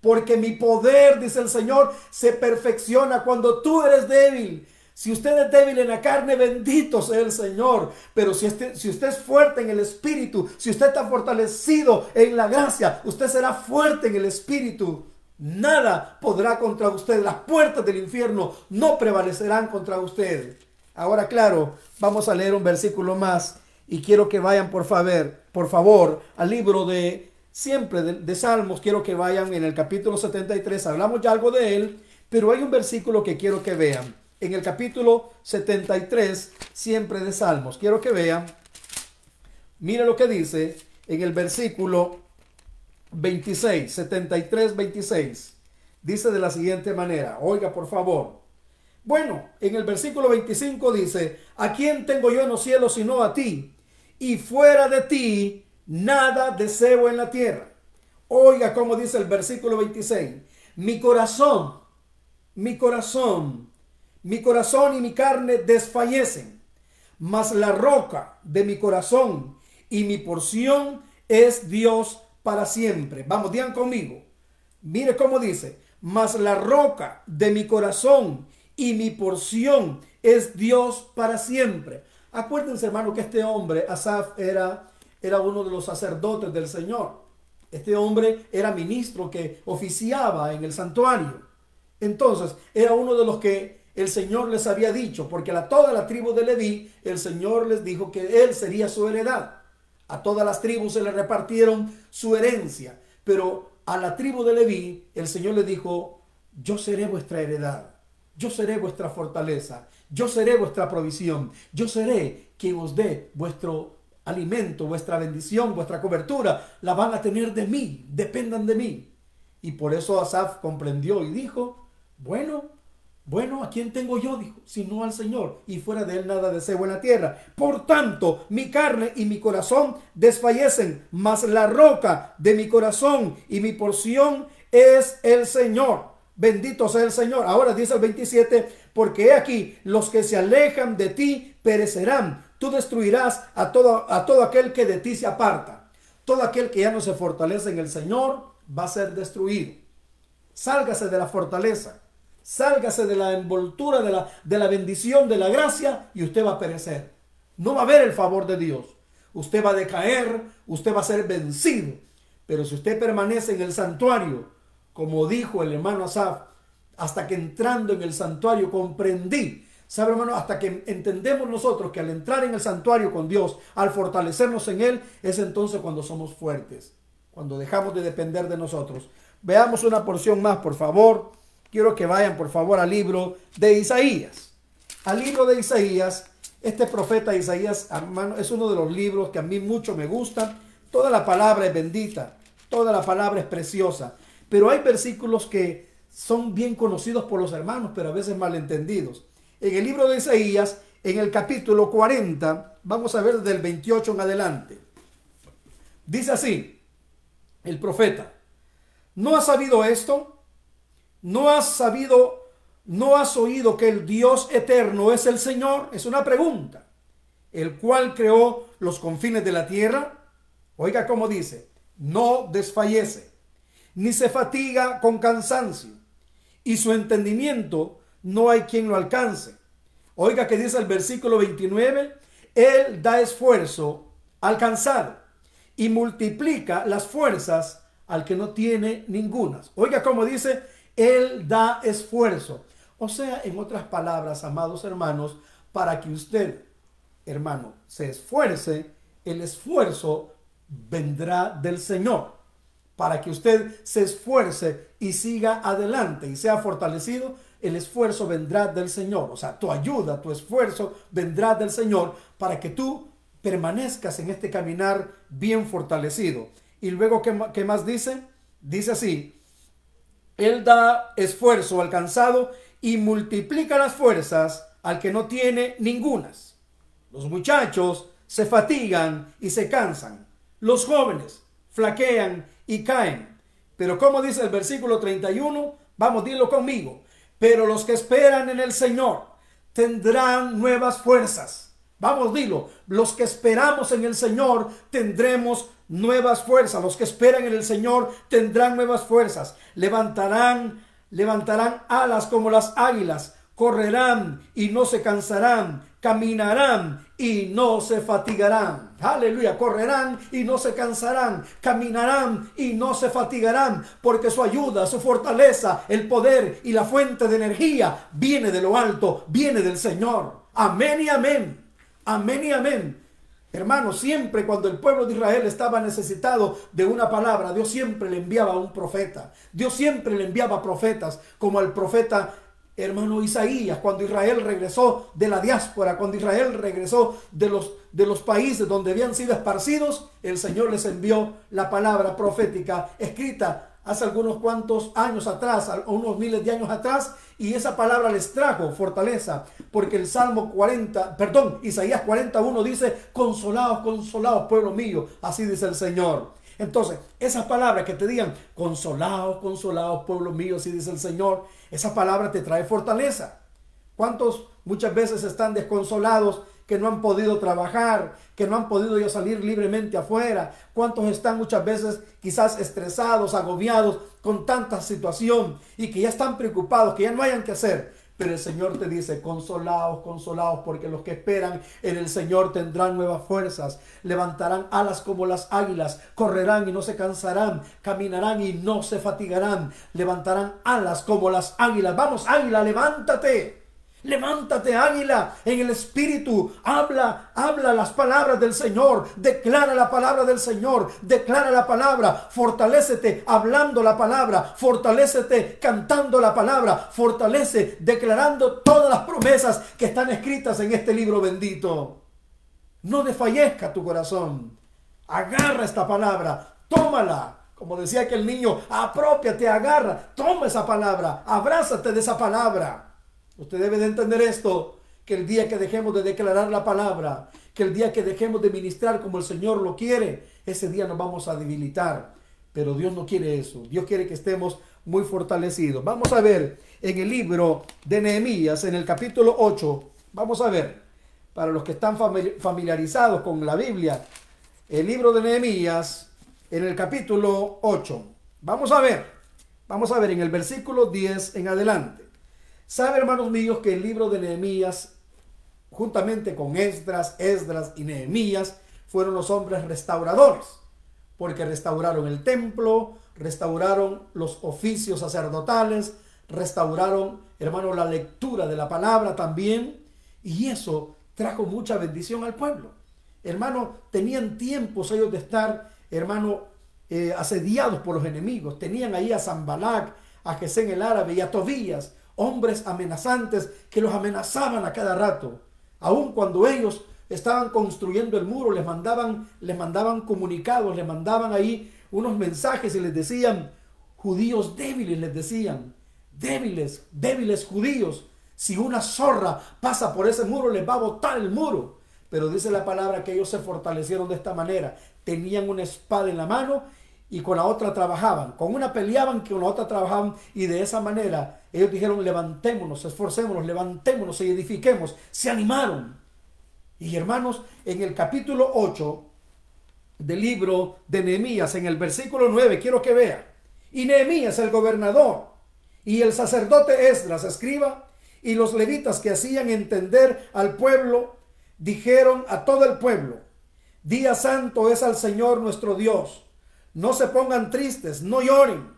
Porque mi poder, dice el Señor, se perfecciona cuando tú eres débil. Si usted es débil en la carne, bendito sea el Señor. Pero si usted, si usted es fuerte en el Espíritu, si usted está fortalecido en la gracia, usted será fuerte en el Espíritu. Nada podrá contra usted. Las puertas del infierno no prevalecerán contra usted. Ahora, claro, vamos a leer un versículo más y quiero que vayan, por favor, por favor, al libro de siempre de, Salmos. Quiero que vayan en el capítulo 73. Hablamos ya algo de él, pero hay un versículo que quiero que vean en el capítulo 73, siempre de Salmos. Quiero que vean, mire lo que dice en el versículo 26, 73, 26. Dice de la siguiente manera, oiga por favor. Bueno, en el versículo 25 dice, ¿a quién tengo yo en los cielos sino a ti? Y fuera de ti, nada deseo en la tierra. Oiga cómo dice el versículo 26, mi corazón, mi corazón mi corazón y mi carne desfallecen, mas la roca de mi corazón y mi porción es Dios para siempre. Vamos, digan conmigo. Mire cómo dice, mas la roca de mi corazón y mi porción es Dios para siempre. Acuérdense, hermano, que este hombre, Asaf, era, era uno de los sacerdotes del Señor. Este hombre era ministro que oficiaba en el santuario. Entonces, era uno de los que el Señor les había dicho, porque a toda la tribu de Leví, el Señor les dijo que él sería su heredad. A todas las tribus se le repartieron su herencia, pero a la tribu de Leví, el Señor le dijo, yo seré vuestra heredad, yo seré vuestra fortaleza, yo seré vuestra provisión, yo seré quien os dé vuestro alimento, vuestra bendición, vuestra cobertura, la van a tener de mí, dependan de mí. Y por eso Asaf comprendió y dijo, bueno, bueno, ¿a quién tengo yo? Dijo, sino al Señor, y fuera de él nada deseo en la tierra. Por tanto, mi carne y mi corazón desfallecen, mas la roca de mi corazón y mi porción es el Señor. Bendito sea el Señor. Ahora dice el 27, porque he aquí, los que se alejan de ti perecerán. Tú destruirás a todo, a todo aquel que de ti se aparta. Todo aquel que ya no se fortalece en el Señor va a ser destruido. Sálgase de la fortaleza Sálgase de la envoltura de la, de la bendición, de la gracia y usted va a perecer. No va a ver el favor de Dios. Usted va a decaer, usted va a ser vencido. Pero si usted permanece en el santuario, como dijo el hermano Asaf, hasta que entrando en el santuario comprendí ¿Sabe, hermano? Hasta que entendemos nosotros que al entrar en el santuario con Dios, al fortalecernos en Él, es entonces cuando somos fuertes, cuando dejamos de depender de nosotros. Veamos una porción más, por favor. Quiero que vayan, por favor, al libro de Isaías. Al libro de Isaías, este profeta Isaías, hermano, es uno de los libros que a mí mucho me gustan. Toda la palabra es bendita, toda la palabra es preciosa. Pero hay versículos que son bien conocidos por los hermanos, pero a veces malentendidos en el libro de Isaías, en el capítulo 40, vamos a ver del 28 en adelante. Dice así, el profeta, ¿no has sabido esto? ¿No has sabido, no has oído que el Dios eterno es el Señor? Es una pregunta. El cual creó los confines de la tierra. Oiga cómo dice, no desfallece, ni se fatiga con cansancio, y su entendimiento no hay quien lo alcance. Oiga que dice el versículo 29, Él da esfuerzo al cansado y multiplica las fuerzas al que no tiene ningunas. Oiga cómo dice, Él da esfuerzo. O sea, en otras palabras, amados hermanos, para que usted, hermano, se esfuerce, el esfuerzo vendrá del Señor. Para que usted se esfuerce y siga adelante y sea fortalecido, el esfuerzo vendrá del Señor. O sea, tu ayuda, tu esfuerzo vendrá del Señor para que tú permanezcas en este caminar bien fortalecido. Y luego, ¿qué, más dice? Dice así, Él da esfuerzo al cansado y multiplica las fuerzas al que no tiene ningunas. Los muchachos se fatigan y se cansan. Los jóvenes flaquean y caen. Pero como dice el versículo 31, vamos, dilo conmigo. Pero los que esperan en el Señor tendrán nuevas fuerzas. Vamos, dilo. Los que esperamos en el Señor tendremos nuevas fuerzas. Los que esperan en el Señor tendrán nuevas fuerzas. Levantarán, levantarán alas como las águilas. Correrán y no se cansarán caminarán y no se fatigarán. Aleluya, correrán y no se cansarán, caminarán y no se fatigarán, porque su ayuda, su fortaleza, el poder y la fuente de energía viene de lo alto, viene del Señor. Amén y amén. Amén y amén. Hermano, siempre cuando el pueblo de Israel estaba necesitado de una palabra, Dios siempre le enviaba a un profeta. Dios siempre le enviaba profetas, como al profeta hermano Isaías, cuando Israel regresó de la diáspora, cuando Israel regresó de los, de los países donde habían sido esparcidos, el Señor les envió la palabra profética escrita hace algunos cuantos años atrás, unos miles de años atrás, y esa palabra les trajo fortaleza, porque el Salmo 40, perdón, Isaías 41 dice, consolados, consolados, pueblo mío, así dice el Señor. Entonces, esas palabras que te digan, consolados, consolados, pueblo mío, así dice el Señor, esa palabra te trae fortaleza. ¿Cuántos muchas veces están desconsolados que no han podido trabajar, que no han podido ya salir libremente afuera? ¿Cuántos están muchas veces quizás estresados, agobiados con tanta situación y que ya están preocupados, que ya no hayan que hacer? Pero el Señor te dice, consolaos, consolaos, porque los que esperan en el Señor tendrán nuevas fuerzas, levantarán alas como las águilas, correrán y no se cansarán, caminarán y no se fatigarán, levantarán alas como las águilas. Vamos, águila, levántate. Levántate, águila, en el espíritu. Habla, habla las palabras del Señor. Declara la palabra del Señor. Declara la palabra. Fortalécete hablando la palabra. Fortalécete cantando la palabra. Fortalece declarando todas las promesas que están escritas en este libro bendito. No desfallezca tu corazón. Agarra esta palabra. Tómala. Como decía aquel niño, apropiate, agarra, toma esa palabra, abrázate de esa palabra. Usted debe de entender esto, que el día que dejemos de declarar la palabra, que el día que dejemos de ministrar como el Señor lo quiere, ese día nos vamos a debilitar. Pero Dios no quiere eso. Dios quiere que estemos muy fortalecidos. Vamos a ver en el libro de Nehemías, en el capítulo 8, vamos a ver, para los que están familiarizados con la Biblia, el libro de Nehemías, en el capítulo 8. Vamos a ver, vamos a ver en el versículo 10 en adelante. Sabe, hermanos míos, que el libro de Nehemías, juntamente con Esdras, Esdras y Nehemías, fueron los hombres restauradores. porque restauraron el templo, restauraron los oficios sacerdotales, restauraron, hermano, la lectura de la palabra también, y eso trajo mucha bendición al pueblo. Hermano, tenían tiempos ellos de estar, hermano, eh, asediados por los enemigos. Tenían ahí a Zambalac, a Gesén el árabe y a Tobías, hombres amenazantes que los amenazaban a cada rato. Aun cuando ellos estaban construyendo el muro, les mandaban, les mandaban comunicados, les mandaban ahí unos mensajes y les decían, judíos débiles, les decían, débiles, débiles judíos, si una zorra pasa por ese muro, les va a botar el muro. Pero dice la palabra que ellos se fortalecieron de esta manera. Tenían una espada en la mano y con la otra trabajaban. Con una peleaban, con la otra trabajaban. Y de esa manera ellos dijeron, levantémonos, esforcémonos, levantémonos y edifiquemos. Se animaron. Y hermanos, en el capítulo 8 del libro de Nehemías, en el versículo 9, quiero que vea. Y Nehemías, el gobernador, y el sacerdote Esdras, escriba, y los levitas que hacían entender al pueblo, dijeron a todo el pueblo, Día santo es al Señor nuestro Dios. No se pongan tristes, no lloren,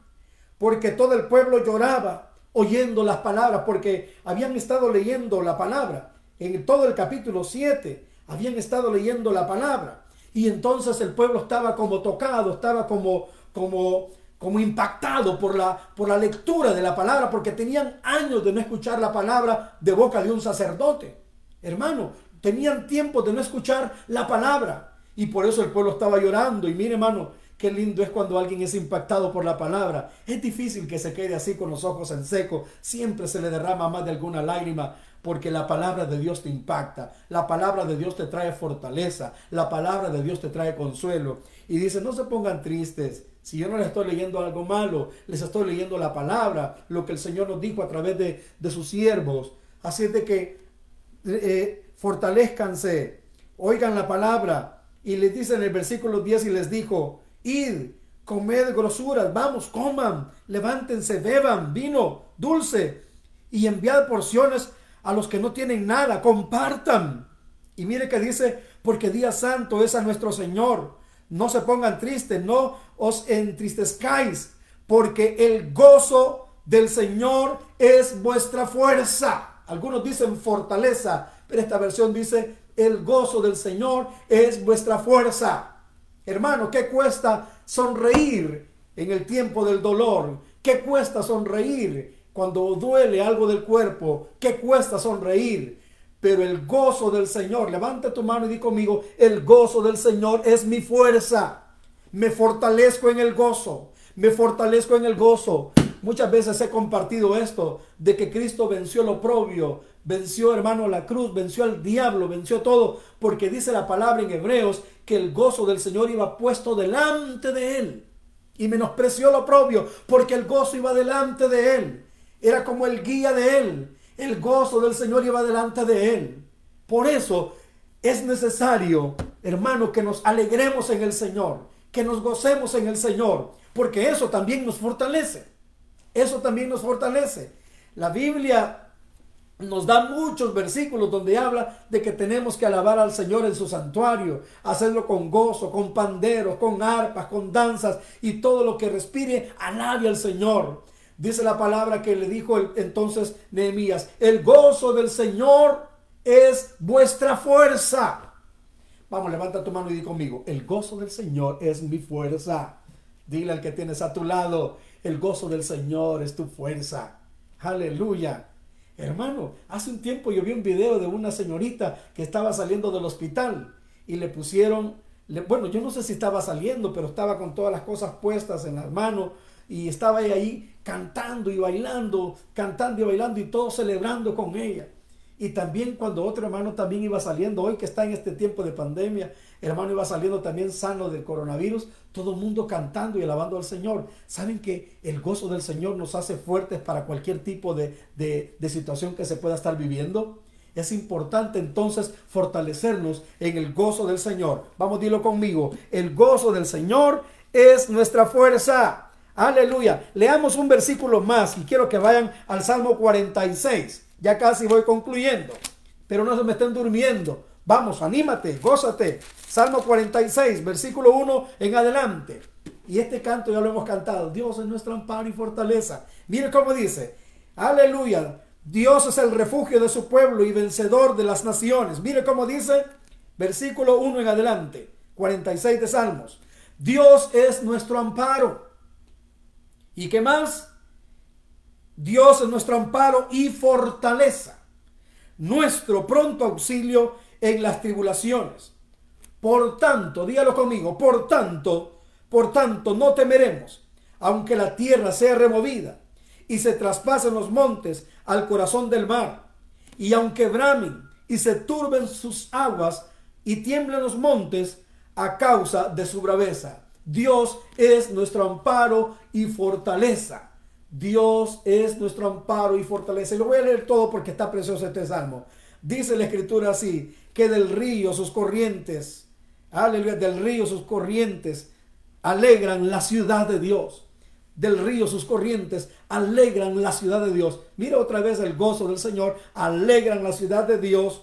porque todo el pueblo lloraba oyendo las palabras, porque habían estado leyendo la palabra en todo el capítulo 7 habían estado leyendo la palabra y entonces el pueblo estaba como tocado, estaba como como como impactado por la, por la lectura de la palabra, porque tenían años de no escuchar la palabra de boca de un sacerdote. Hermano, tenían tiempo de no escuchar la palabra. Y por eso el pueblo estaba llorando. Y mire, hermano, Qué lindo es cuando alguien es impactado por la palabra. Es difícil que se quede así con los ojos en seco. Siempre se le derrama más de alguna lágrima porque la palabra de Dios te impacta. La palabra de Dios te trae fortaleza. La palabra de Dios te trae consuelo. Y dice, no se pongan tristes. Si yo no les estoy leyendo algo malo, les estoy leyendo la palabra, lo que el Señor nos dijo a través de, sus siervos. Así es de que eh, fortalezcanse, oigan la palabra. Y les dice en el versículo 10 y les dijo, id, comed grosuras, vamos, coman, levántense, beban vino, dulce, y enviad porciones a los que no tienen nada, compartan. Y mire que dice, porque día santo es a nuestro Señor. No se pongan tristes, no os entristezcáis, porque el gozo del Señor es vuestra fuerza. Algunos dicen fortaleza, pero esta versión dice, el gozo del Señor es vuestra fuerza. Hermano, ¿qué cuesta sonreír en el tiempo del dolor? ¿Qué cuesta sonreír cuando duele algo del cuerpo? ¿Qué cuesta sonreír? Pero el gozo del Señor, levante tu mano y di conmigo, el gozo del Señor es mi fuerza. Me fortalezco en el gozo, me fortalezco en el gozo. Muchas veces he compartido esto de que Cristo venció lo oprobio, venció hermano la cruz, venció al diablo, venció todo, porque dice la palabra en Hebreos que el gozo del Señor iba puesto delante de él. Y menospreció lo propio, porque el gozo iba delante de él. Era como el guía de él. El gozo del Señor iba delante de él. Por eso es necesario, hermano, que nos alegremos en el Señor, que nos gocemos en el Señor, porque eso también nos fortalece. Eso también nos fortalece. La Biblia nos da muchos versículos donde habla de que tenemos que alabar al Señor en su santuario, hacerlo con gozo, con panderos, con arpas, con danzas y todo lo que respire, alabe al Señor. Dice la palabra que le dijo entonces Nehemías, el gozo del Señor es vuestra fuerza. Vamos, levanta tu mano y di conmigo, el gozo del Señor es mi fuerza. Dile al que tienes a tu lado, el gozo del Señor es tu fuerza. Aleluya. Hermano, hace un tiempo yo vi un video de una señorita que estaba saliendo del hospital y le pusieron, bueno, yo no sé si estaba saliendo, pero estaba con todas las cosas puestas en las manos y estaba ahí cantando y bailando, cantando y bailando y todo celebrando con ella. Y también cuando otro hermano también iba saliendo, hoy que está en este tiempo de pandemia, el hermano iba saliendo también sano del coronavirus, todo el mundo cantando y alabando al Señor. Saben que el gozo del Señor nos hace fuertes para cualquier tipo de, de situación que se pueda estar viviendo. Es importante entonces fortalecernos en el gozo del Señor. Vamos, dilo conmigo. El gozo del Señor es nuestra fuerza. Aleluya. Leamos un versículo más y quiero que vayan al Salmo 46. Ya casi voy concluyendo. Pero no se me estén durmiendo. Vamos, anímate, gózate. Salmo 46, versículo 1 en adelante. Y este canto ya lo hemos cantado. Dios es nuestro amparo y fortaleza. Mire cómo dice. Aleluya. Dios es el refugio de su pueblo y vencedor de las naciones. Mire cómo dice. Versículo 1 en adelante. 46 de Salmos. Dios es nuestro amparo. ¿Y qué más? Dios es nuestro amparo y fortaleza. Nuestro pronto auxilio en las tribulaciones. Por tanto, dígalo conmigo, por tanto, por tanto, no temeremos, aunque la tierra sea removida y se traspasen los montes al corazón del mar, y aunque bramen y se turben sus aguas y tiemblen los montes a causa de su braveza. Dios es nuestro amparo y fortaleza. Dios es nuestro amparo y fortaleza. Y lo voy a leer todo porque está precioso este salmo. Dice la escritura así, que del río sus corrientes, aleluya, del río sus corrientes alegran la ciudad de Dios. Del río sus corrientes alegran la ciudad de Dios. Mira otra vez el gozo del Señor, alegran la ciudad de Dios.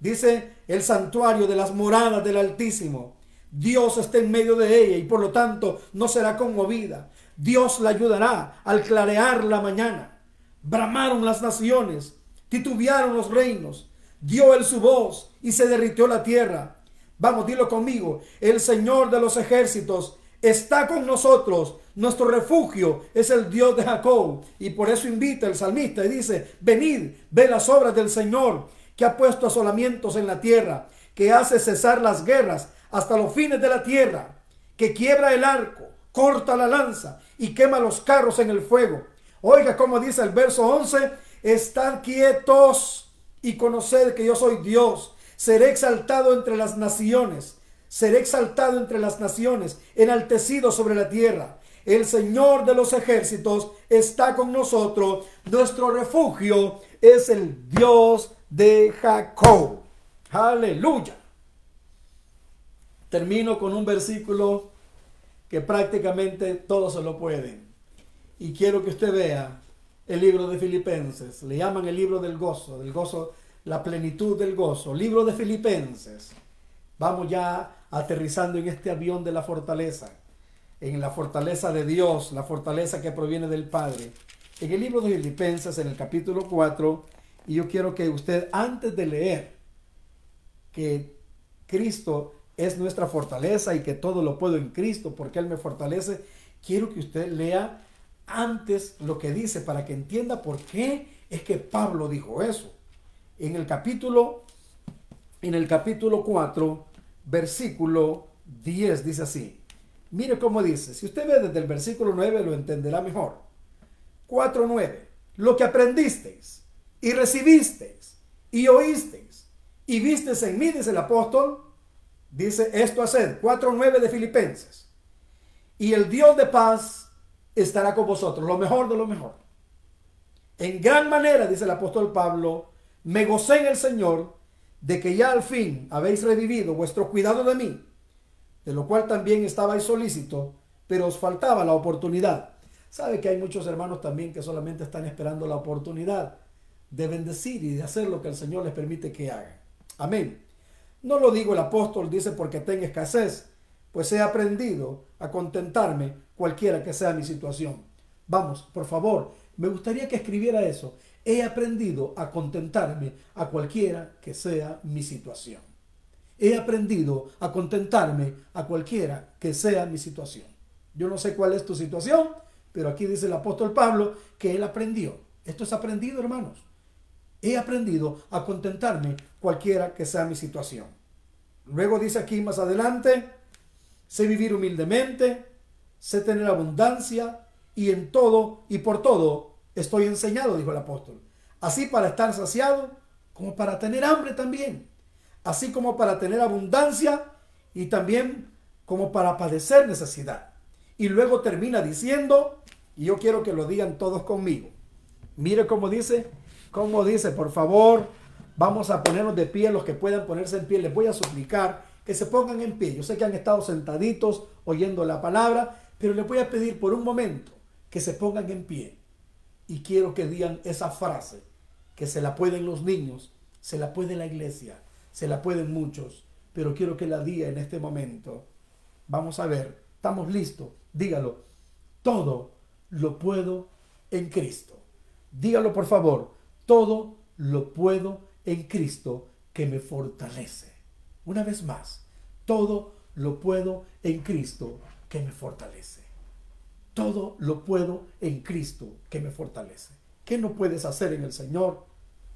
Dice el santuario de las moradas del Altísimo. Dios está en medio de ella y por lo tanto no será conmovida. Dios la ayudará al clarear la mañana. Bramaron las naciones, titubearon los reinos, dio él su voz y se derritió la tierra. Vamos, dilo conmigo. El Señor de los ejércitos está con nosotros. Nuestro refugio es el Dios de Jacob. Y por eso invita el salmista y dice, venid, ve las obras del Señor, que ha puesto asolamientos en la tierra, que hace cesar las guerras hasta los fines de la tierra, que quiebra el arco, corta la lanza y quema los carros en el fuego. Oiga como dice el verso 11, estad quietos y conoced que yo soy Dios Seré exaltado entre las naciones. Seré exaltado entre las naciones, enaltecido sobre la tierra. El Señor de los ejércitos está con nosotros. Nuestro refugio es el Dios de Jacob. Aleluya. Termino con un versículo que prácticamente todos se lo pueden. Y quiero que usted vea el libro de Filipenses. Le llaman el libro del gozo, del gozo la plenitud del gozo. Libro de Filipenses. Vamos ya aterrizando en este avión de la fortaleza, en la fortaleza de Dios, la fortaleza que proviene del Padre. En el libro de Filipenses, en el capítulo 4, y yo quiero que usted, antes de leer que Cristo es nuestra fortaleza y que todo lo puedo en Cristo porque Él me fortalece, quiero que usted lea antes lo que dice para que entienda por qué es que Pablo dijo eso en el capítulo, en el capítulo 4, versículo 10, dice así. Mire cómo dice, si usted ve desde el versículo 9 lo entenderá mejor. 4.9. Lo que aprendisteis y recibisteis y oísteis y visteis en mí, dice el apóstol, dice esto haced. 4.9 de Filipenses. Y el Dios de paz estará con vosotros, lo mejor de lo mejor. En gran manera, dice el apóstol Pablo, me gocé en el Señor de que ya al fin habéis revivido vuestro cuidado de mí, de lo cual también estabais solícito, pero os faltaba la oportunidad. Sabe que hay muchos hermanos también que solamente están esperando la oportunidad de bendecir y de hacer lo que el Señor les permite que hagan. Amén. No lo digo el apóstol, dice porque tenga escasez, pues he aprendido a contentarme cualquiera que sea mi situación. Vamos, por favor, me gustaría que escribiera eso. He aprendido a contentarme a cualquiera que sea mi situación. He aprendido a contentarme a cualquiera que sea mi situación. Yo no sé cuál es tu situación, pero aquí dice el apóstol Pablo que él aprendió. Esto es aprendido, hermanos. He aprendido a contentarme cualquiera que sea mi situación. Luego dice aquí más adelante, sé vivir humildemente, sé tener abundancia y en todo y por todo estoy enseñado, dijo el apóstol. Así para estar saciado como para tener hambre también. Así como para tener abundancia y también como para padecer necesidad. Y luego termina diciendo, y yo quiero que lo digan todos conmigo. Mire cómo dice, cómo dice, por favor, vamos a ponernos de pie, los que puedan ponerse en pie, les voy a suplicar que se pongan en pie. Yo sé que han estado sentaditos oyendo la palabra, pero les voy a pedir por un momento que se pongan en pie. Y quiero que digan esa frase, que se la pueden los niños, se la puede la iglesia, se la pueden muchos, pero quiero que la diga en este momento. Vamos a ver, estamos listos, dígalo, todo lo puedo en Cristo. Dígalo por favor, todo lo puedo en Cristo que me fortalece. Una vez más, todo lo puedo en Cristo que me fortalece. Todo lo puedo en Cristo que me fortalece. ¿Qué no puedes hacer en el Señor?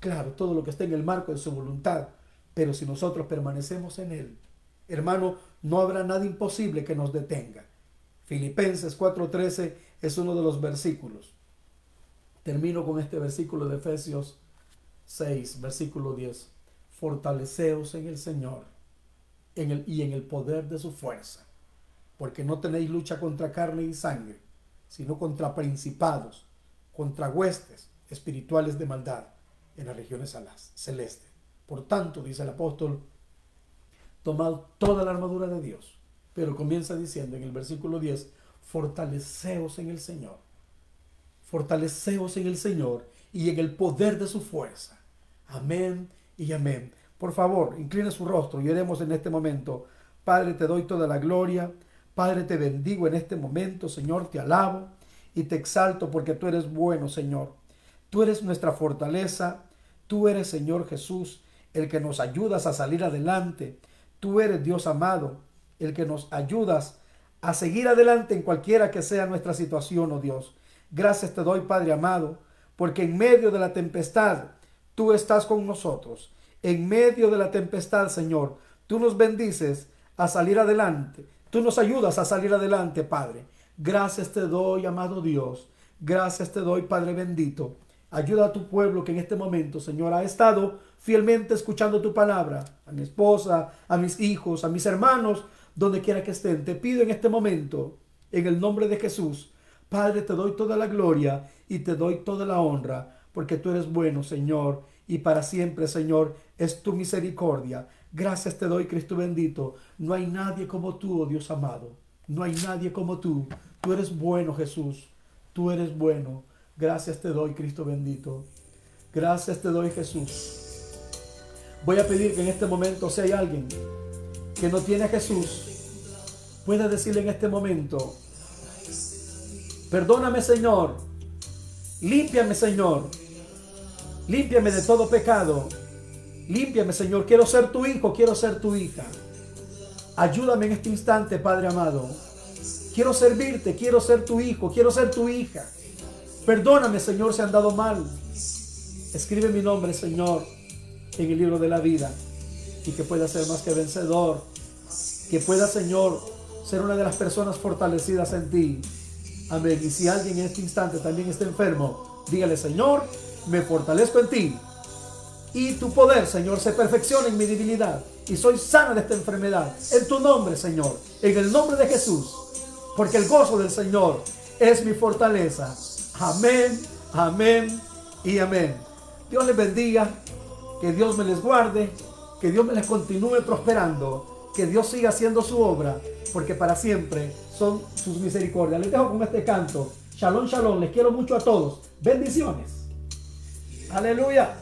Claro, todo lo que está en el marco de su voluntad, pero si nosotros permanecemos en Él, hermano, no habrá nada imposible que nos detenga. Filipenses 4:13 es uno de los versículos. Termino con este versículo de Efesios 6, versículo 10. Fortaleceos en el Señor en el, y en el poder de su fuerza, porque no tenéis lucha contra carne y sangre, sino contra principados, contra huestes espirituales de maldad en las regiones celestes. Por tanto, dice el apóstol, tomad toda la armadura de Dios. Pero comienza diciendo en el versículo 10, fortaleceos en el Señor. Fortaleceos en el Señor y en el poder de su fuerza. Amén y amén. Por favor, incline su rostro y oremos en este momento. Padre, te doy toda la gloria. Padre, te bendigo en este momento. Señor, te alabo y te exalto porque tú eres bueno, Señor. Tú eres nuestra fortaleza. Tú eres, Señor Jesús, el que nos ayudas a salir adelante. Tú eres, Dios amado, el que nos ayudas a seguir adelante en cualquiera que sea nuestra situación, oh Dios. Gracias te doy, Padre amado, porque en medio de la tempestad tú estás con nosotros. En medio de la tempestad, Señor, tú nos bendices a salir adelante. Tú nos ayudas a salir adelante, Padre. Gracias te doy, amado Dios. Gracias te doy, Padre bendito. Ayuda a tu pueblo que en este momento, Señor, ha estado fielmente escuchando tu palabra. A mi esposa, a mis hijos, a mis hermanos, donde quiera que estén. Te pido en este momento, en el nombre de Jesús, Padre, te doy toda la gloria y te doy toda la honra, porque tú eres bueno, Señor, y para siempre, Señor, es tu misericordia. Gracias te doy, Cristo bendito. No hay nadie como tú, oh Dios amado. No hay nadie como tú. Tú eres bueno, Jesús. Tú eres bueno. Gracias te doy, Cristo bendito. Gracias te doy, Jesús. Voy a pedir que en este momento, si hay alguien que no tiene a Jesús, pueda decirle en este momento, perdóname Señor, límpiame Señor, límpiame de todo pecado, límpiame Señor, quiero ser tu hijo, quiero ser tu hija. Ayúdame en este instante, Padre amado. Quiero servirte, quiero ser tu hijo, quiero ser tu hija. Perdóname, Señor, si han dado mal. Escribe mi nombre, Señor, en el libro de la vida y que pueda ser más que vencedor. Que pueda, Señor, ser una de las personas fortalecidas en ti. Amén. Y si alguien en este instante también está enfermo, dígale, Señor, me fortalezco en ti. Y tu poder, Señor, se perfecciona en mi debilidad. Y soy sana de esta enfermedad. En tu nombre, Señor. En el nombre de Jesús porque el gozo del Señor es mi fortaleza. Amén, amén y amén. Dios les bendiga, que Dios me les guarde, que Dios me les continúe prosperando, que Dios siga haciendo su obra, porque para siempre son sus misericordias. Les dejo con este canto. Shalom, shalom. Les quiero mucho a todos. Bendiciones. Aleluya.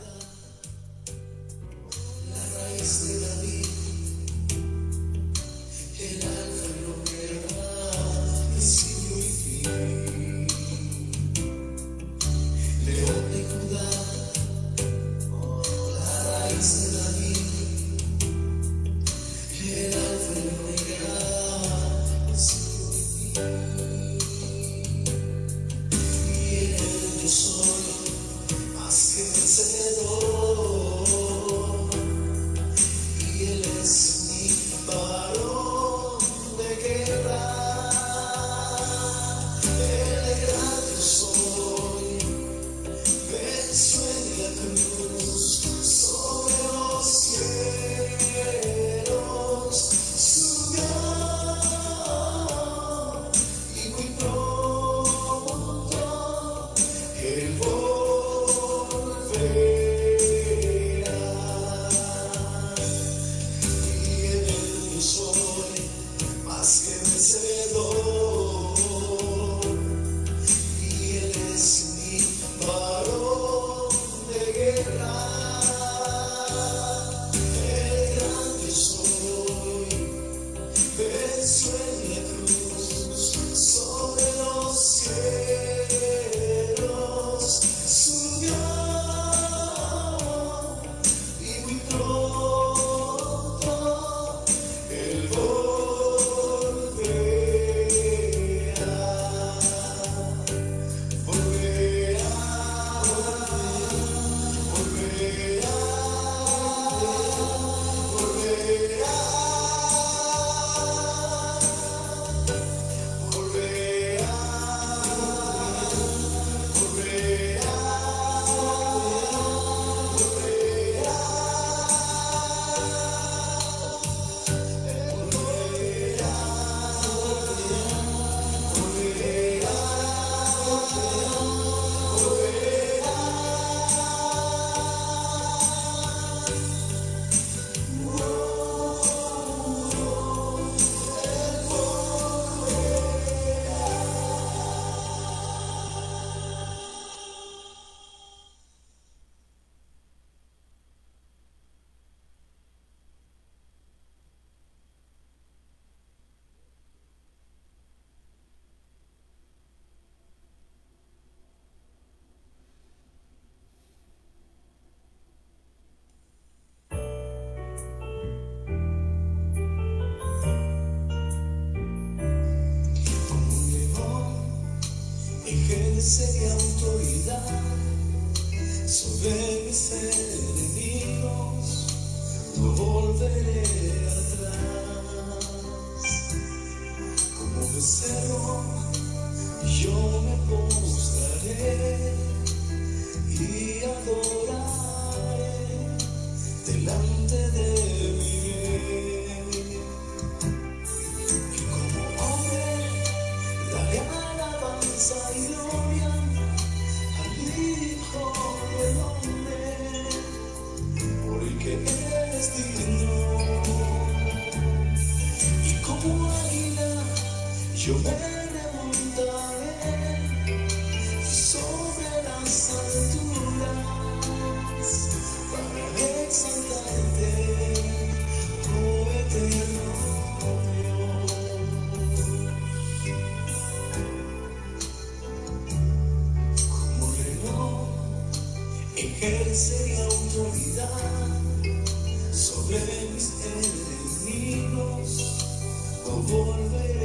Mis enemigos, no volveré